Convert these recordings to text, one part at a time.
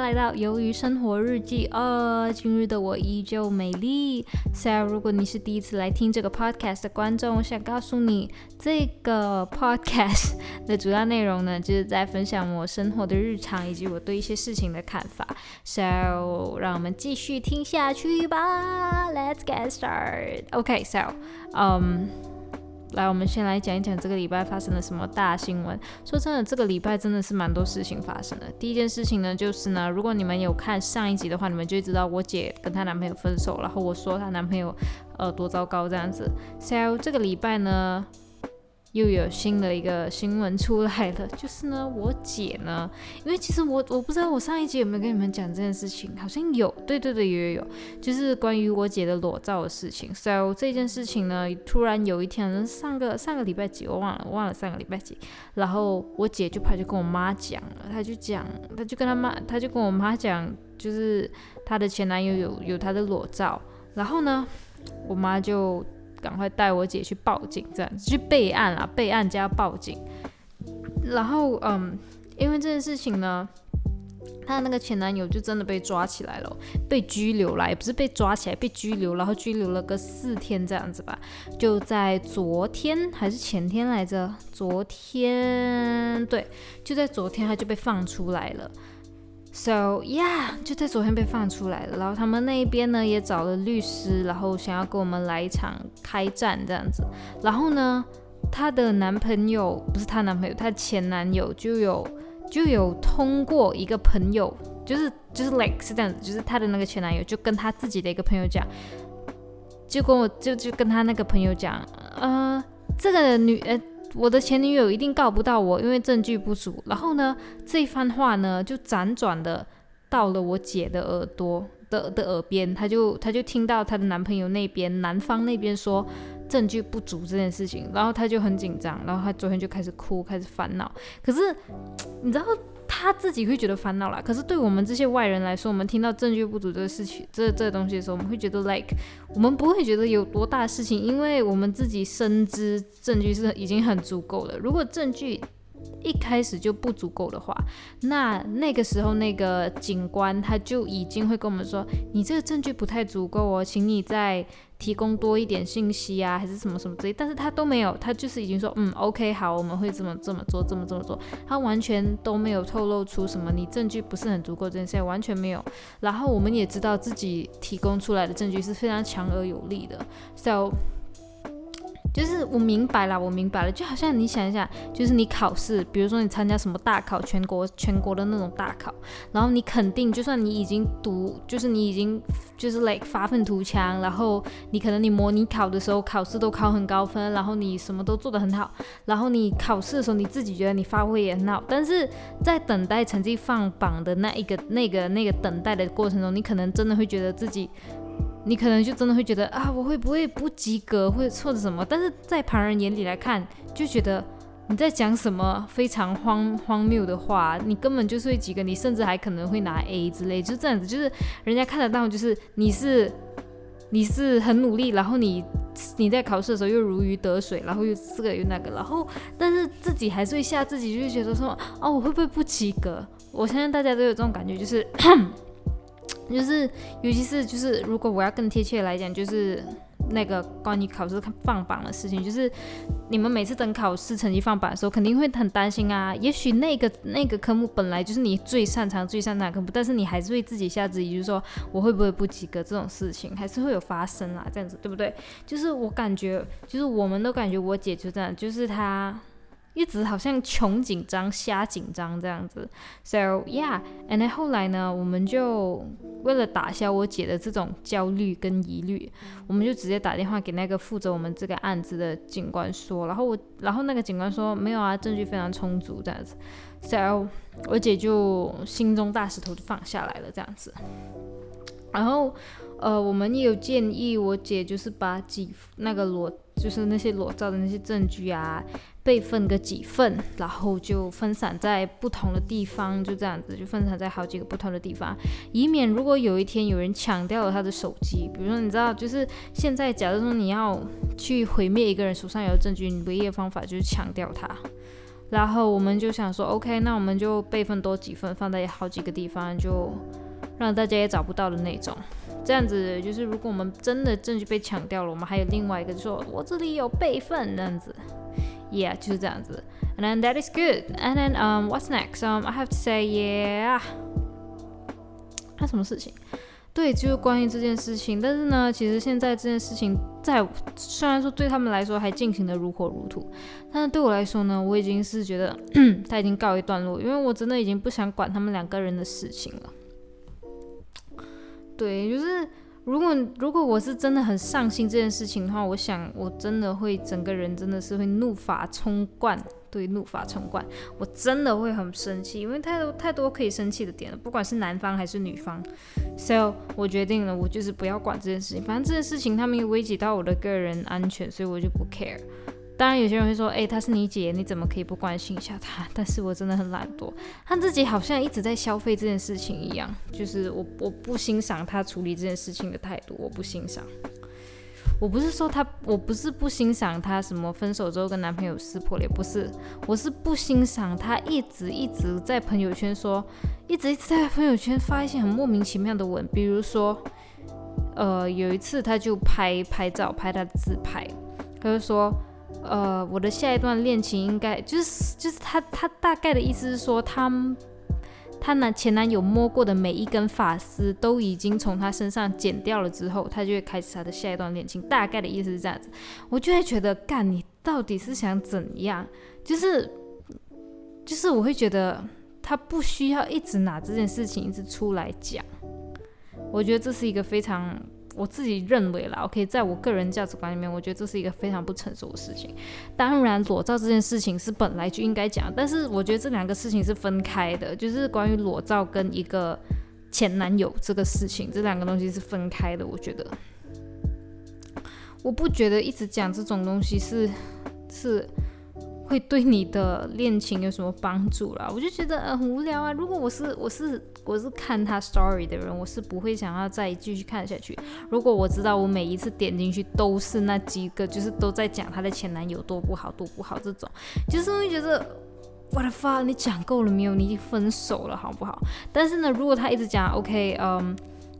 来到《鱿鱼生活日记》呃，今日的我依旧美丽。So，如果你是第一次来听这个 podcast 的观众，我想告诉你，这个 podcast 的主要内容呢，就是在分享我生活的日常以及我对一些事情的看法。So，让我们继续听下去吧。Let's get start. OK，So，嗯。来，我们先来讲一讲这个礼拜发生了什么大新闻。说真的，这个礼拜真的是蛮多事情发生的。第一件事情呢，就是呢，如果你们有看上一集的话，你们就知道我姐跟她男朋友分手，然后我说她男朋友呃多糟糕这样子。So 这个礼拜呢。又有新的一个新闻出来了，就是呢，我姐呢，因为其实我我不知道我上一集有没有跟你们讲这件事情，好像有，对对对，有有有，就是关于我姐的裸照的事情。So 这件事情呢，突然有一天，上个上个礼拜几，我忘了，忘了上个礼拜几，然后我姐就跑去跟我妈讲了，她就讲，她就跟她妈，她就跟我妈讲，就是她的前男友有有她的裸照，然后呢，我妈就。赶快带我姐去报警，这样子去备案啦，备案加报警。然后，嗯，因为这件事情呢，她的那个前男友就真的被抓起来了，被拘留了，也不是被抓起来，被拘留，然后拘留了个四天这样子吧。就在昨天还是前天来着？昨天，对，就在昨天他就被放出来了。So yeah，就在昨天被放出来了。然后他们那一边呢也找了律师，然后想要跟我们来一场开战这样子。然后呢，她的男朋友不是她男朋友，她前男友就有就有通过一个朋友，就是就是 like 是这样子，就是她的那个前男友就跟他自己的一个朋友讲，就跟我就就跟他那个朋友讲，呃，这个女呃。我的前女友一定告不到我，因为证据不足。然后呢，这番话呢就辗转的到了我姐的耳朵的的耳边，她就她就听到她的男朋友那边男方那边说证据不足这件事情，然后她就很紧张，然后她昨天就开始哭，开始烦恼。可是你知道？他自己会觉得烦恼啦，可是对我们这些外人来说，我们听到证据不足这个事情，这这东西的时候，我们会觉得 like，我们不会觉得有多大事情，因为我们自己深知证据是已经很足够了。如果证据一开始就不足够的话，那那个时候那个警官他就已经会跟我们说，你这个证据不太足够哦，请你再提供多一点信息啊，还是什么什么之类。但是他都没有，他就是已经说，嗯，OK，好，我们会这么这么做，这么这么做。他完全都没有透露出什么你证据不是很足够这件事，完全没有。然后我们也知道自己提供出来的证据是非常强而有力的，so。就是我明白了，我明白了，就好像你想一想，就是你考试，比如说你参加什么大考，全国全国的那种大考，然后你肯定，就算你已经读，就是你已经就是 like 发愤图强，然后你可能你模拟考的时候考试都考很高分，然后你什么都做得很好，然后你考试的时候你自己觉得你发挥也很好，但是在等待成绩放榜的那一个那个那个等待的过程中，你可能真的会觉得自己。你可能就真的会觉得啊，我会不会不及格，或者错的什么？但是在旁人眼里来看，就觉得你在讲什么非常荒荒谬的话，你根本就是会及格，你甚至还可能会拿 A 之类，就这样子，就是人家看得到，就是你是你是很努力，然后你你在考试的时候又如鱼得水，然后又这个又那个，然后但是自己还是会吓自己，就觉得说哦，我会不会不及格？我相信大家都有这种感觉，就是。就是，尤其是就是，如果我要更贴切来讲，就是那个关于考试放榜的事情，就是你们每次等考试成绩放榜的时候，肯定会很担心啊。也许那个那个科目本来就是你最擅长、最擅长的科目，但是你还是会自己吓自己，就是说我会不会不及格这种事情，还是会有发生啊，这样子对不对？就是我感觉，就是我们都感觉我姐就这样，就是她。一直好像穷紧张、瞎紧张这样子，so yeah，and 后来呢，我们就为了打消我姐的这种焦虑跟疑虑，我们就直接打电话给那个负责我们这个案子的警官说，然后我，然后那个警官说没有啊，证据非常充足这样子，so 我姐就心中大石头就放下来了这样子，然后呃，我们也有建议我姐就是把几那个裸，就是那些裸照的那些证据啊。备份个几份，然后就分散在不同的地方，就这样子，就分散在好几个不同的地方，以免如果有一天有人抢掉了他的手机，比如说你知道，就是现在，假如说你要去毁灭一个人手上有证据，你唯一的方法就是抢掉它。然后我们就想说，OK，那我们就备份多几份，放在好几个地方，就让大家也找不到的那种。这样子就是，如果我们真的证据被抢掉了，我们还有另外一个说，我这里有备份这样子。Yeah，就是这样子。And then that is good. And then um, what's next? Um, I have to say, yeah. 那什么事情？对，就是关于这件事情。但是呢，其实现在这件事情在虽然说对他们来说还进行的如火如荼，但是对我来说呢，我已经是觉得 他已经告一段落，因为我真的已经不想管他们两个人的事情了。对，就是如果如果我是真的很上心这件事情的话，我想我真的会整个人真的是会怒发冲冠。对，怒发冲冠，我真的会很生气，因为太多太多可以生气的点了，不管是男方还是女方。So 我决定了，我就是不要管这件事情，反正这件事情他们有危及到我的个人安全，所以我就不 care。当然有些人会说，哎，她是你姐，你怎么可以不关心一下她？但是我真的很懒惰，他自己好像一直在消费这件事情一样，就是我我不欣赏他处理这件事情的态度，我不欣赏。我不是说他，我不是不欣赏他什么分手之后跟男朋友撕破脸，不是，我是不欣赏他一直一直在朋友圈说，一直一直在朋友圈发一些很莫名其妙的文，比如说，呃，有一次他就拍拍照，拍他的自拍，他就说，呃，我的下一段恋情应该就是就是他他大概的意思是说他。她男前男友摸过的每一根发丝都已经从她身上剪掉了之后，她就会开始她的下一段恋情。大概的意思是这样子，我就会觉得，干你到底是想怎样？就是，就是我会觉得他不需要一直拿这件事情一直出来讲。我觉得这是一个非常。我自己认为啦，OK，在我个人价值观里面，我觉得这是一个非常不成熟的事情。当然，裸照这件事情是本来就应该讲，但是我觉得这两个事情是分开的，就是关于裸照跟一个前男友这个事情，这两个东西是分开的。我觉得，我不觉得一直讲这种东西是是。会对你的恋情有什么帮助啦？我就觉得很无聊啊。如果我是我是我是看他 story 的人，我是不会想要再继续看下去。如果我知道我每一次点进去都是那几个，就是都在讲她的前男友多不好多不好这种，就是会觉得我的发你讲够了没有？你已经分手了好不好？但是呢，如果他一直讲 OK，嗯，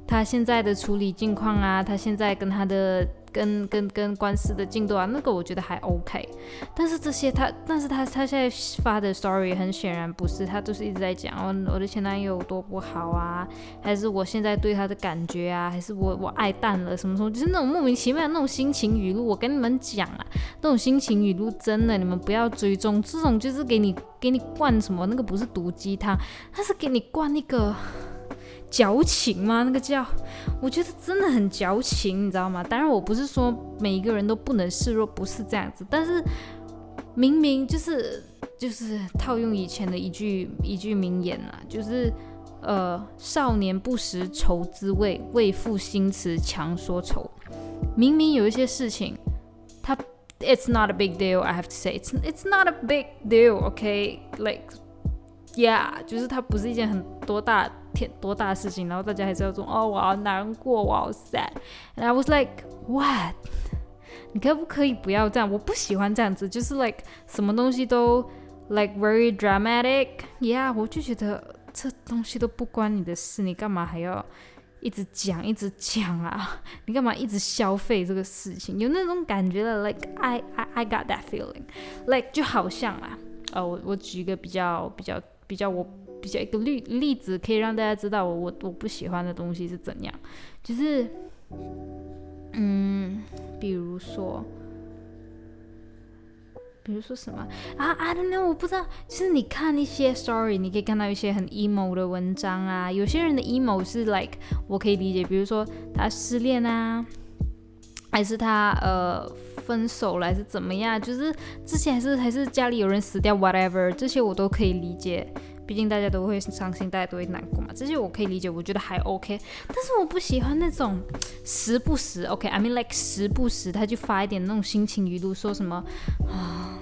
他现在的处理境况啊，他现在跟他的。跟跟跟官司的进度啊，那个我觉得还 OK，但是这些他，但是他他现在发的 story 很显然不是，他都是一直在讲我我的前男友多不好啊，还是我现在对他的感觉啊，还是我我爱淡了什么什么，就是那种莫名其妙那种心情语录。我跟你们讲啊，那种心情语录真的你们不要追踪，这种就是给你给你灌什么，那个不是毒鸡汤，他是给你灌那个。矫情吗？那个叫，我觉得真的很矫情，你知道吗？当然，我不是说每一个人都不能示弱，不是这样子。但是明明就是就是套用以前的一句一句名言啊，就是呃，少年不识愁滋味，为赋新词强说愁。明明有一些事情，它 it's not a big deal. I have to say it's it's not a big deal. OK，like yeah，就是它不是一件很多大。多大的事情，然后大家还是要说哦，我好难过，我好 sad。And I was like what？你可不可以不要这样？我不喜欢这样子，就是 like 什么东西都 like very dramatic。Yeah，我就觉得这东西都不关你的事，你干嘛还要一直讲一直讲啊？你干嘛一直消费这个事情？有那种感觉的，like I I I got that feeling，like 就好像啊，呃，我我举一个比较比较比较我。比较一个例例子，可以让大家知道我我我不喜欢的东西是怎样，就是，嗯，比如说，比如说什么啊？I don't know，我不知道。就是你看一些 story，你可以看到一些很 emo 的文章啊。有些人的 emo 是 like 我可以理解，比如说他失恋啊，还是他呃分手了，还是怎么样？就是之前还是还是家里有人死掉，whatever，这些我都可以理解。毕竟大家都会伤心，大家都会难过嘛，这些我可以理解，我觉得还 OK。但是我不喜欢那种时不时 OK，I mean like 时不时他就发一点那种心情语录，说什么啊，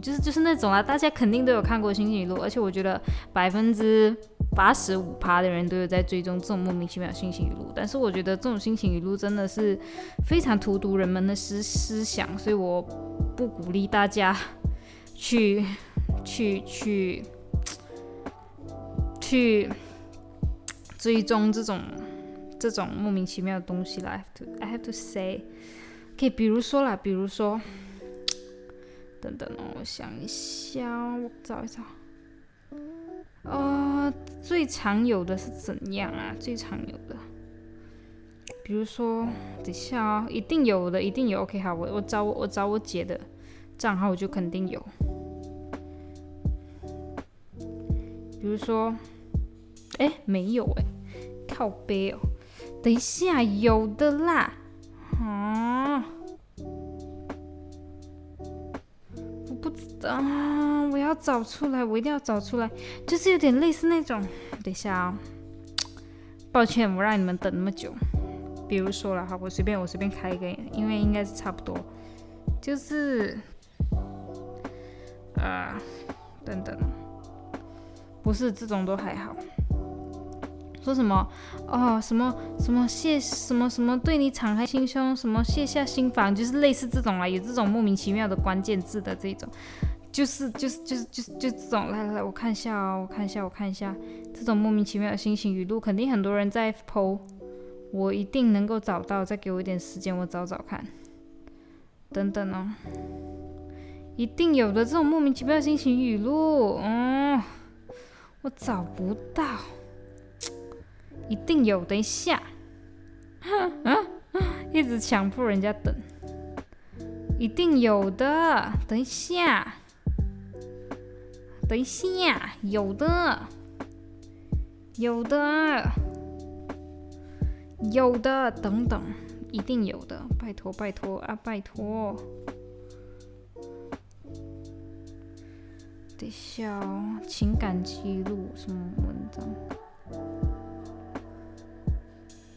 就是就是那种啊，大家肯定都有看过心情语录，而且我觉得百分之八十五趴的人都有在追踪这种莫名其妙的心情语录。但是我觉得这种心情语录真的是非常荼毒人们的思思想，所以我不鼓励大家去。去去去去追踪这种这种莫名其妙的东西啦。I have to I have to say，可以比如说啦，比如说，等等哦，我想一下，我找一找。呃，最常有的是怎样啊？最常有的，比如说，等一下啊，一定有的，一定有。OK，好，我我找我我找我姐的账号，我就肯定有。比如说，哎，没有哎，靠背哦。等一下，有的啦。啊，我不知道。我要找出来，我一定要找出来，就是有点类似那种。等一下啊，抱歉，我让你们等那么久。比如说了哈，我随便我随便开一个，因为应该是差不多，就是啊，等等，不是这种都还好。说什么哦，什么什么卸什么什么对你敞开心胸，什么卸下心防，就是类似这种啦，有这种莫名其妙的关键字的这种。就是就是就是就是就这种，来来来，我看一下哦，我看一下，我看一下，这种莫名其妙的心情语录，肯定很多人在 PO，，我一定能够找到，再给我一点时间，我找找看，等等哦，一定有的这种莫名其妙的心情语录，嗯，我找不到，一定有，等一下，一直强迫人家等，一定有的，等一下。等一下，有的，有的，有的，等等，一定有的，拜托拜托啊，拜托。等一下哦，情感记录什么文章？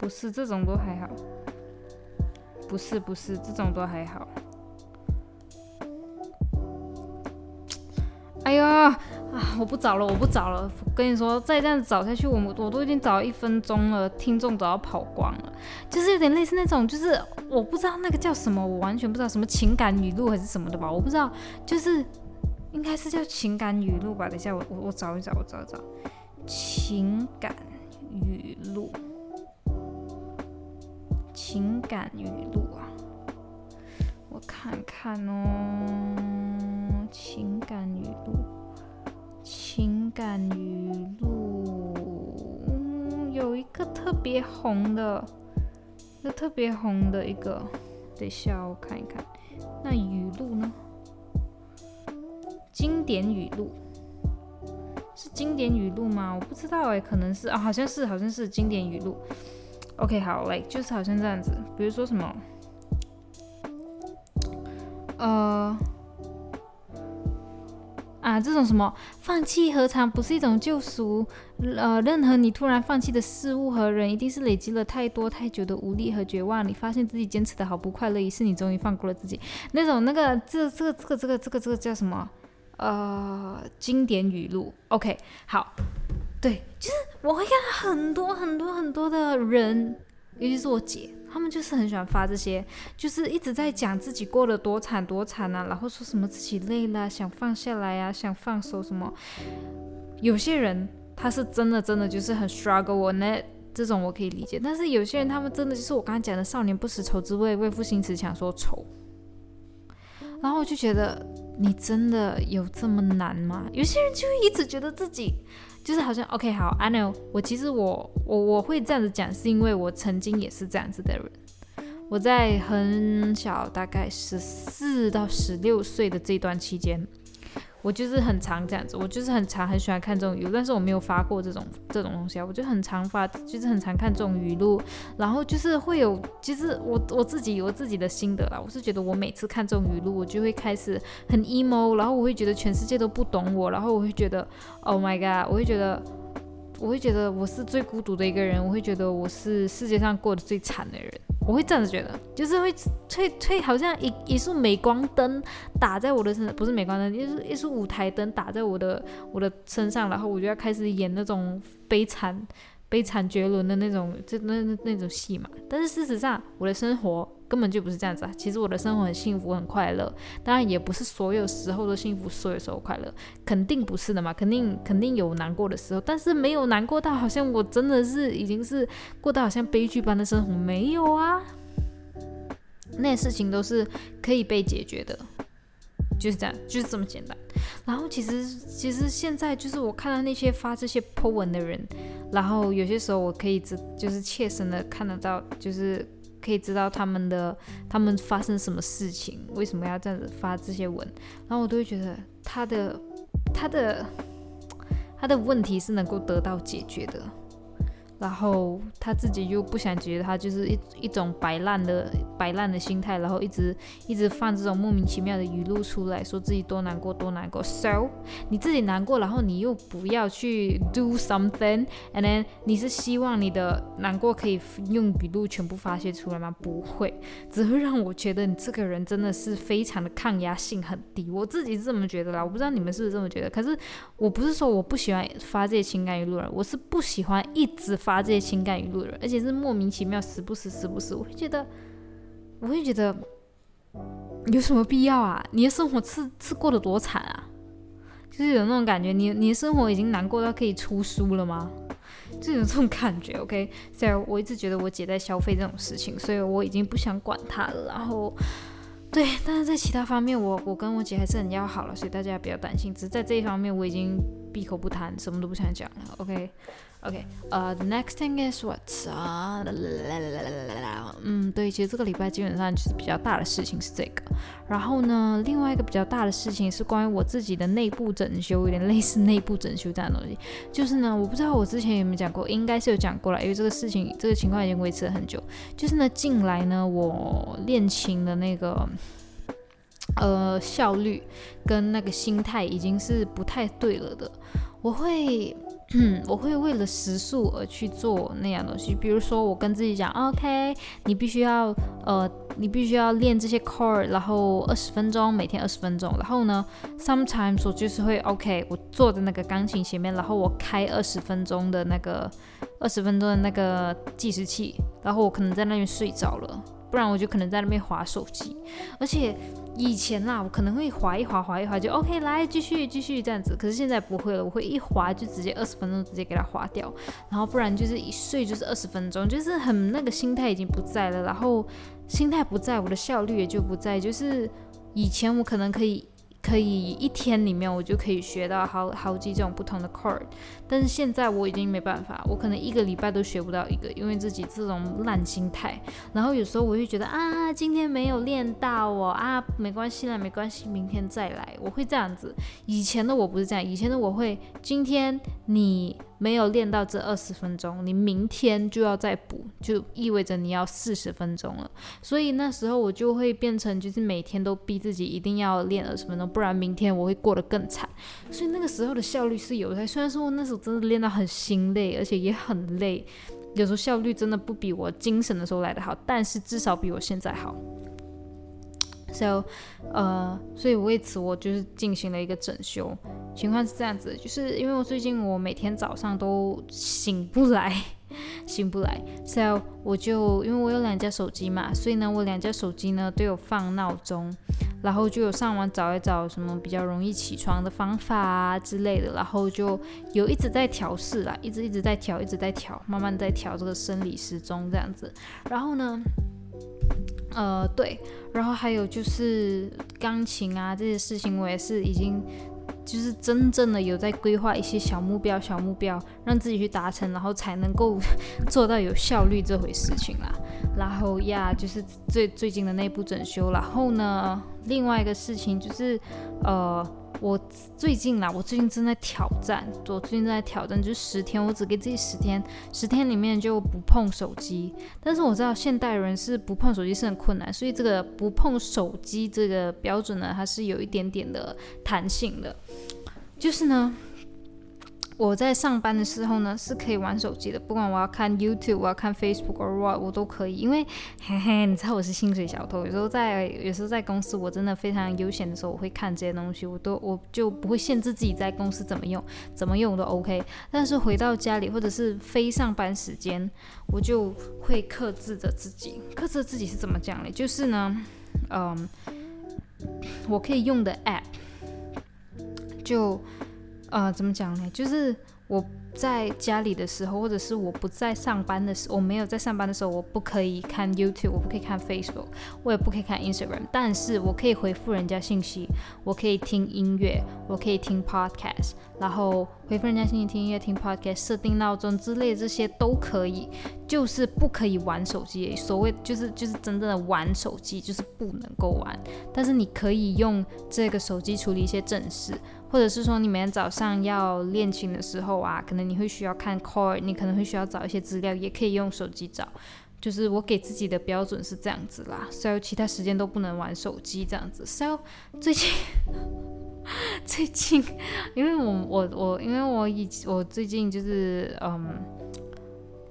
不是这种都还好，不是不是这种都还好。哎呀啊！我不找了，我不找了。跟你说，再这样找下去，我们我都已经找一分钟了，听众都要跑光了。就是有点类似那种，就是我不知道那个叫什么，我完全不知道什么情感语录还是什么的吧？我不知道，就是应该是叫情感语录吧？等一下，我我我找一找，我找一找情感语录，情感语录啊，我看看哦。情感语录，情感语录，有一个特别红的，一个特别红的一个，等一下我看一看，那语录呢？经典语录是经典语录吗？我不知道哎，可能是啊，好像是，好像是经典语录。OK，好嘞，就是好像这样子，比如说什么，呃。啊，这种什么放弃何尝不是一种救赎？呃，任何你突然放弃的事物和人，一定是累积了太多太久的无力和绝望。你发现自己坚持的好不快乐，于是你终于放过了自己。那种那个这这个这个这个这个这个叫什么？呃，经典语录。OK，好，对，就是我会看到很多很多很多的人，尤其是我姐。他们就是很喜欢发这些，就是一直在讲自己过得多惨多惨啊，然后说什么自己累了，想放下来呀，想放手什么。有些人他是真的真的就是很 struggle，我那这种我可以理解。但是有些人他们真的就是我刚刚讲的少年不识愁滋味，为赋新词强说愁。然后我就觉得你真的有这么难吗？有些人就一直觉得自己。就是好像 OK 好，I know，我其实我我我会这样子讲，是因为我曾经也是这样子的人。我在很小，大概十四到十六岁的这段期间。我就是很常这样子，我就是很常很喜欢看这种语录，但是我没有发过这种这种东西啊。我就很常发，就是很常看这种语录，然后就是会有，其实我我自己有自己的心得啦。我是觉得我每次看这种语录，我就会开始很 emo，然后我会觉得全世界都不懂我，然后我会觉得 Oh my god，我会觉得我会觉得我是最孤独的一个人，我会觉得我是世界上过得最惨的人。我会这样子觉得，就是会推推，好像一一束镁光灯打在我的身，不是镁光灯，就是一束舞台灯打在我的我的身上，然后我就要开始演那种悲惨悲惨绝伦的那种，就那那种戏嘛。但是事实上，我的生活根本就不是这样子啊。其实我的生活很幸福，很快乐。当然也不是所有时候都幸福，所有时候快乐，肯定不是的嘛。肯定肯定有难过的时候，但是没有难过到好像我真的是已经是过到好像悲剧般的生活，没有啊。那些事情都是可以被解决的，就是这样，就是这么简单。然后其实其实现在就是我看到那些发这些 po 文的人，然后有些时候我可以知就是切身的看得到，就是可以知道他们的他们发生什么事情，为什么要这样子发这些文，然后我都会觉得他的他的他的问题是能够得到解决的。然后他自己又不想觉得他就是一一种摆烂的摆烂的心态，然后一直一直放这种莫名其妙的语录出来，说自己多难过多难过。So 你自己难过，然后你又不要去 do something，and then 你是希望你的难过可以用语录全部发泄出来吗？不会，只会让我觉得你这个人真的是非常的抗压性很低。我自己是这么觉得啦，我不知道你们是不是这么觉得。可是我不是说我不喜欢发这些情感语录，我是不喜欢一直。发这些情感语录的人，而且是莫名其妙，时不时，时不时，我会觉得，我会觉得有什么必要啊？你的生活是是过得多惨啊？就是有那种感觉，你你的生活已经难过到可以出书了吗？就有这种感觉。OK，虽然我一直觉得我姐在消费这种事情，所以我已经不想管她了。然后，对，但是在其他方面，我我跟我姐还是很要好了，所以大家不要担心。只是在这一方面，我已经闭口不谈，什么都不想讲了。OK。OK，呃，the next thing is what？啊，嗯，对，其实这个礼拜基本上就是比较大的事情是这个。然后呢，另外一个比较大的事情是关于我自己的内部整修，有点类似内部整修这样东西。就是呢，我不知道我之前有没有讲过，应该是有讲过了，因为这个事情这个情况已经维持了很久。就是呢，近来呢，我练琴的那个 呃效率跟那个心态已经是不太对了的，我会。嗯，我会为了时速而去做那样东西，比如说我跟自己讲，OK，你必须要，呃，你必须要练这些 core，然后二十分钟，每天二十分钟，然后呢，sometimes 我就是会，OK，我坐在那个钢琴前面，然后我开二十分钟的那个二十分钟的那个计时器，然后我可能在那边睡着了，不然我就可能在那边划手机，而且。以前啦，我可能会滑一滑，滑一滑就 OK，来继续继续这样子。可是现在不会了，我会一滑就直接二十分钟直接给它划掉，然后不然就是一睡就是二十分钟，就是很那个心态已经不在了，然后心态不在，我的效率也就不在。就是以前我可能可以。可以一天里面我就可以学到好好几种不同的 chord，但是现在我已经没办法，我可能一个礼拜都学不到一个，因为自己这种烂心态。然后有时候我会觉得啊，今天没有练到哦，啊，没关系啦，没关系，明天再来。我会这样子。以前的我不是这样，以前的我会今天你。没有练到这二十分钟，你明天就要再补，就意味着你要四十分钟了。所以那时候我就会变成，就是每天都逼自己一定要练二十分钟，不然明天我会过得更惨。所以那个时候的效率是有的，虽然说那时候真的练到很心累，而且也很累，有时候效率真的不比我精神的时候来得好，但是至少比我现在好。So，呃，所以为此我就是进行了一个整修。情况是这样子，就是因为我最近我每天早上都醒不来，醒不来。So，我就因为我有两架手机嘛，所以呢，我两架手机呢都有放闹钟，然后就有上网找一找什么比较容易起床的方法啊之类的，然后就有一直在调试啦，一直一直在调，一直在调，慢慢在调这个生理时钟这样子。然后呢？呃，对，然后还有就是钢琴啊这些事情，我也是已经就是真正的有在规划一些小目标、小目标，让自己去达成，然后才能够 做到有效率这回事情啦。然后呀，就是最最近的内部整修，然后呢，另外一个事情就是呃。我最近啦，我最近正在挑战，我最近正在挑战，就是十天，我只给自己十天，十天里面就不碰手机。但是我知道现代人是不碰手机是很困难，所以这个不碰手机这个标准呢，它是有一点点的弹性的。就是呢，我在上班的时候呢，是可以玩手机的，不管我要看 YouTube，我要看 Facebook，or what，我都可以。因为 嘿嘿，你知道我是薪水小偷，有时候在有时候在公司，我真的非常悠闲的时候，我会看这些东西，我都我就不会限制自己在公司怎么用，怎么用都 OK。但是回到家里或者是非上班时间，我就会克制着自己。克制自己是怎么讲嘞？就是呢，嗯，我可以用的 App 就。呃，怎么讲呢？就是我在家里的时候，或者是我不在上班的时，我没有在上班的时候，我不可以看 YouTube，我不可以看 Facebook，我也不可以看 Instagram，但是我可以回复人家信息，我可以听音乐，我可以听 Podcast，然后回复人家信息、听音乐、听 Podcast，设定闹钟之类这些都可以，就是不可以玩手机。所谓就是就是真正的玩手机，就是不能够玩，但是你可以用这个手机处理一些正事。或者是说你每天早上要练琴的时候啊，可能你会需要看 core，你可能会需要找一些资料，也可以用手机找。就是我给自己的标准是这样子啦，所以其他时间都不能玩手机这样子。所以最近 最近，因为我我我因为我以我最近就是嗯。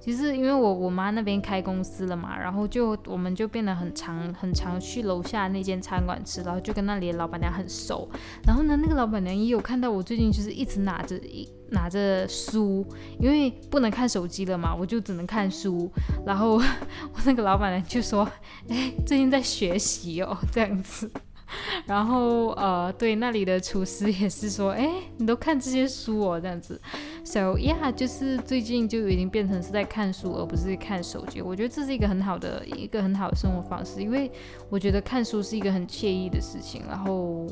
其实因为我我妈那边开公司了嘛，然后就我们就变得很常很常去楼下那间餐馆吃，然后就跟那里的老板娘很熟。然后呢，那个老板娘也有看到我最近就是一直拿着一拿着书，因为不能看手机了嘛，我就只能看书。然后我那个老板娘就说：“哎，最近在学习哦，这样子。” 然后呃，对那里的厨师也是说，哎，你都看这些书哦，这样子。So yeah，就是最近就已经变成是在看书，而不是看手机。我觉得这是一个很好的一个很好的生活方式，因为我觉得看书是一个很惬意的事情。然后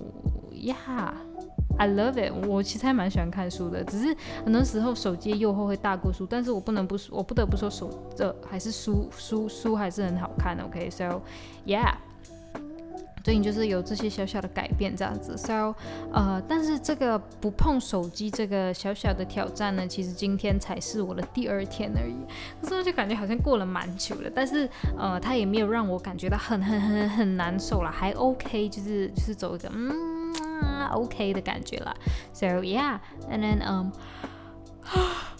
，Yeah，I love it。我其实还蛮喜欢看书的，只是很多时候手机诱惑会大过书。但是我不能不说，我不得不说手这还是书书书还是很好看的。OK，So yeah。最近就是有这些小小的改变，这样子，so，呃，但是这个不碰手机这个小小的挑战呢，其实今天才是我的第二天而已，可是就感觉好像过了蛮久了，但是，呃，它也没有让我感觉到很很很很难受了，还 OK，就是就是走一个嗯 OK 的感觉了，so yeah，and then um。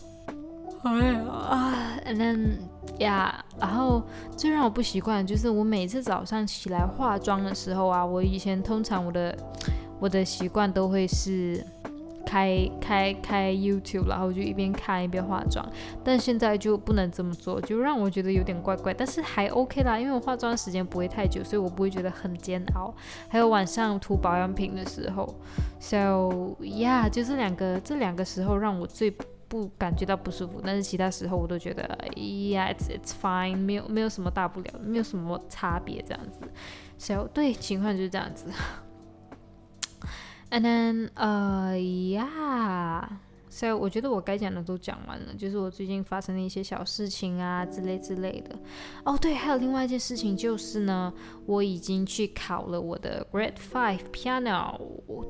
哎啊，and then yeah，然后最让我不习惯就是我每次早上起来化妆的时候啊，我以前通常我的我的习惯都会是开开开 YouTube，然后就一边看一边化妆，但现在就不能这么做，就让我觉得有点怪怪，但是还 OK 啦，因为我化妆时间不会太久，所以我不会觉得很煎熬。还有晚上涂保养品的时候，so yeah，就这两个这两个时候让我最。不感觉到不舒服，但是其他时候我都觉得，Yeah，it's it's fine，没有没有什么大不了，没有什么差别这样子。So 对，情况就是这样子。And then，呃，Yeah。所以我觉得我该讲的都讲完了，就是我最近发生的一些小事情啊之类之类的。哦，对，还有另外一件事情就是呢，我已经去考了我的 Grade Five Piano。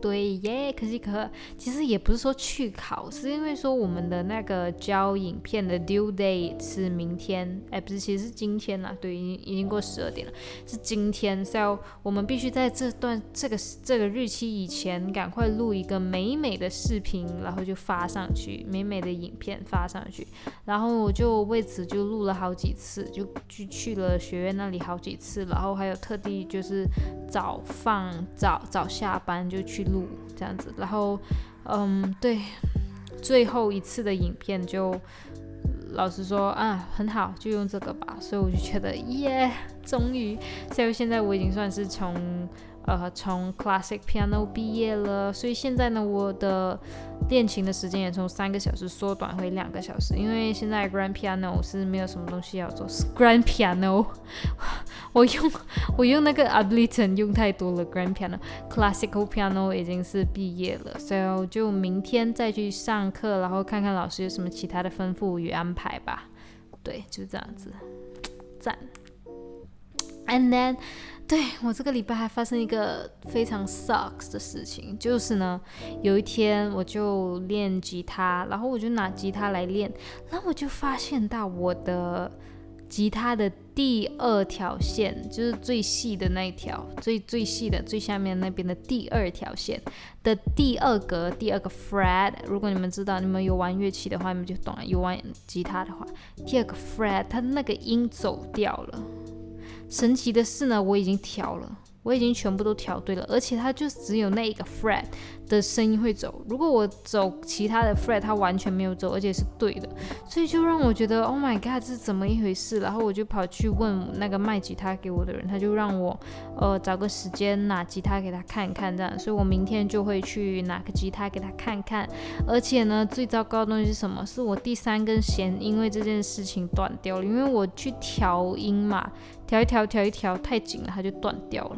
对耶，可喜可。其实也不是说去考，是因为说我们的那个交影片的 due date 是明天，哎，不是，其实是今天啦。对，已经已经过十二点了，是今天。所以我们必须在这段这个这个日期以前赶快录一个美美的视频，然后就发。上去美美的影片发上去，然后我就为此就录了好几次，就去去了学院那里好几次，然后还有特地就是早放早早下班就去录这样子，然后嗯对，最后一次的影片就老实说啊很好，就用这个吧，所以我就觉得耶，终于，所以现在我已经算是从。呃，从 classic piano 毕业了，所以现在呢，我的练琴的时间也从三个小时缩短回两个小时，因为现在 grand piano 是没有什么东西要做。grand piano，我用 我用那个 Ableton 用太多了。grand piano，classical piano 已经是毕业了，所以就明天再去上课，然后看看老师有什么其他的吩咐与安排吧。对，就这样子，赞。And then. 对我这个礼拜还发生一个非常 sucks 的事情，就是呢，有一天我就练吉他，然后我就拿吉他来练，然后我就发现到我的吉他的第二条线，就是最细的那一条，最最细的最下面那边的第二条线的第二格，第二个 fret。如果你们知道，你们有玩乐器的话，你们就懂了。有玩吉他的话，第二个 fret，它那个音走掉了。神奇的是呢，我已经调了。我已经全部都调对了，而且它就只有那一个 fret 的声音会走。如果我走其他的 fret，它完全没有走，而且是对的，所以就让我觉得 Oh my god，这是怎么一回事？然后我就跑去问那个卖吉他给我的人，他就让我呃找个时间拿吉他给他看一看，这样。所以我明天就会去拿个吉他给他看看。而且呢，最糟糕的东西是什么？是我第三根弦因为这件事情断掉了，因为我去调音嘛。调一调，调一调，太紧了，它就断掉了，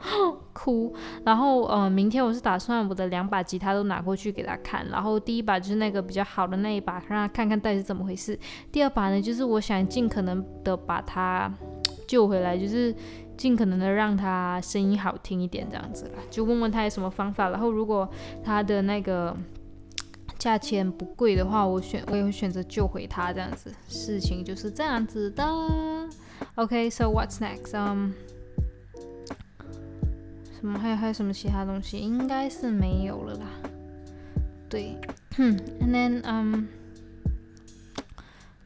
哭。然后，呃，明天我是打算我的两把吉他都拿过去给他看。然后第一把就是那个比较好的那一把，让他看看到底是怎么回事。第二把呢，就是我想尽可能的把它救回来，就是尽可能的让他声音好听一点，这样子啦。就问问他有什么方法。然后如果他的那个价钱不贵的话，我选我也会选择救回他，这样子。事情就是这样子的。OK，so what's next? 嗯 Um，什么还有还有什么其他东西？应该是没有了啦。对哼，and then um，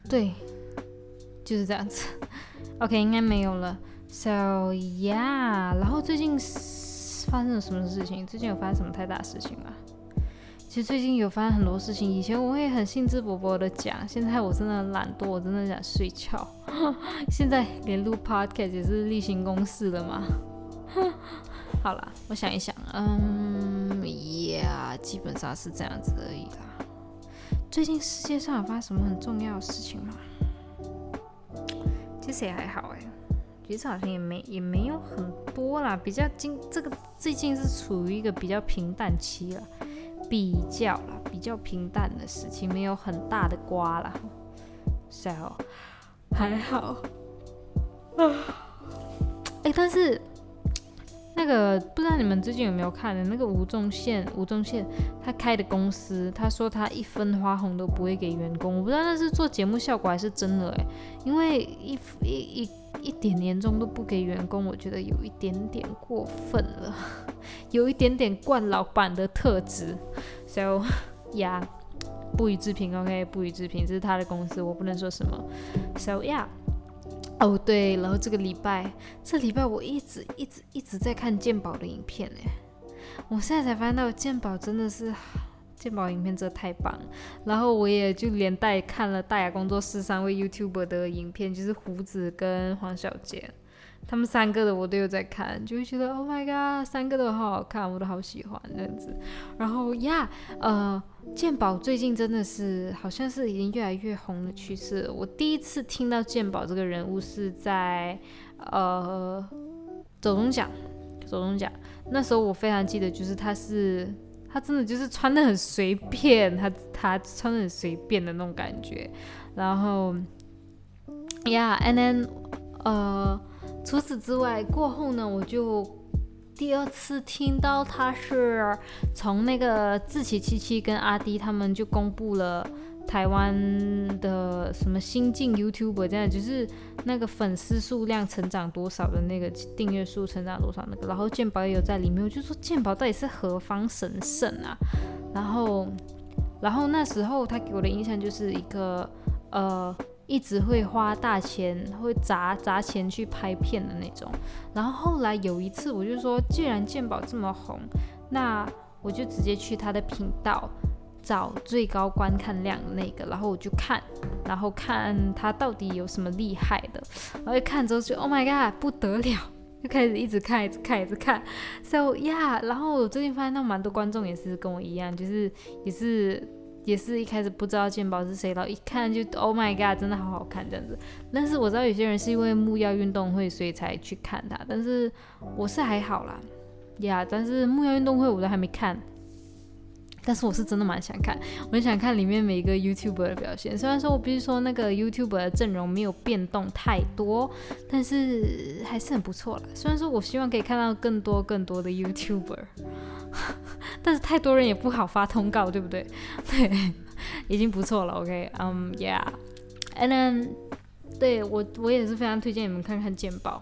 对，就是这样子。OK，应该没有了。So yeah，然后最近发生了什么事情？最近有发生什么太大事情吗？其实最近有发生很多事情，以前我会很兴致勃勃的讲，现在我真的懒惰，我真的想睡觉。现在连录 podcast 也是例行公事了嘛。好了，我想一想，嗯，yeah，基本上是这样子而已啦。最近世界上有发生什么很重要的事情吗？其实也还好哎，其实好像也没也没有很多啦，比较近这个最近是处于一个比较平淡期了。比较啦，比较平淡的事情，没有很大的瓜啦，so 还好啊。哎，但是那个不知道你们最近有没有看的那个吴宗宪，吴宗宪他开的公司，他说他一分花红都不会给员工，我不知道那是做节目效果还是真的哎，因为一一一。一点年终都不给员工，我觉得有一点点过分了，有一点点惯老板的特质。So，呀，不予置评，OK，不予置评，这是他的公司，我不能说什么。So，yeah，哦对，然后这个礼拜，这礼拜我一直一直一直在看鉴宝的影片哎，我现在才发现到鉴宝真的是。鉴宝影片真的太棒，然后我也就连带看了大雅工作室三位 YouTuber 的影片，就是胡子跟黄小杰，他们三个的我都有在看，就会觉得 Oh my god，三个都好好看，我都好喜欢这样子。然后呀，呃，鉴宝最近真的是好像是已经越来越红的趋势。我第一次听到鉴宝这个人物是在呃走中奖，走中奖那时候我非常记得，就是他是。他真的就是穿的很随便，他他穿的很随便的那种感觉，然后，Yeah，and then，呃，除此之外，过后呢，我就第二次听到他是从那个自启七七跟阿迪他们就公布了。台湾的什么新晋 YouTuber 这样，就是那个粉丝数量成长多少的那个订阅数成长多少那个，然后鉴宝也有在里面，我就说鉴宝到底是何方神圣啊？然后，然后那时候他给我的印象就是一个呃，一直会花大钱，会砸砸钱去拍片的那种。然后后来有一次，我就说，既然鉴宝这么红，那我就直接去他的频道。找最高观看量那个，然后我就看，然后看他到底有什么厉害的，然后一看之后就 Oh my god，不得了，就开始一直看，一直看，一直看。So yeah，然后我最近发现到蛮多观众也是跟我一样，就是也是也是一开始不知道鉴宝是谁，然后一看就 Oh my god，真的好好看这样子。但是我知道有些人是因为木曜运动会所以才去看他，但是我是还好啦，Yeah，但是木曜运动会我都还没看。但是我是真的蛮想看，我很想看里面每一个 YouTuber 的表现。虽然说我必须说那个 YouTuber 的阵容没有变动太多，但是还是很不错了。虽然说我希望可以看到更多更多的 YouTuber，但是太多人也不好发通告，对不对？对，已经不错了。OK，嗯，Yeah，and then 对我我也是非常推荐你们看看鉴宝。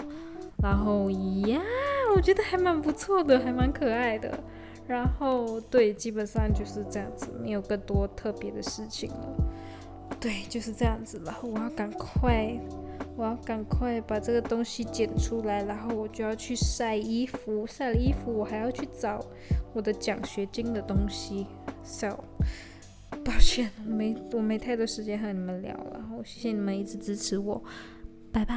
然后呀，我觉得还蛮不错的，还蛮可爱的。然后对，基本上就是这样子，没有更多特别的事情了。对，就是这样子。然后我要赶快，我要赶快把这个东西剪出来，然后我就要去晒衣服。晒了衣服，我还要去找我的奖学金的东西。So，抱歉，我没我没太多时间和你们聊了。然后谢谢你们一直支持我，拜拜。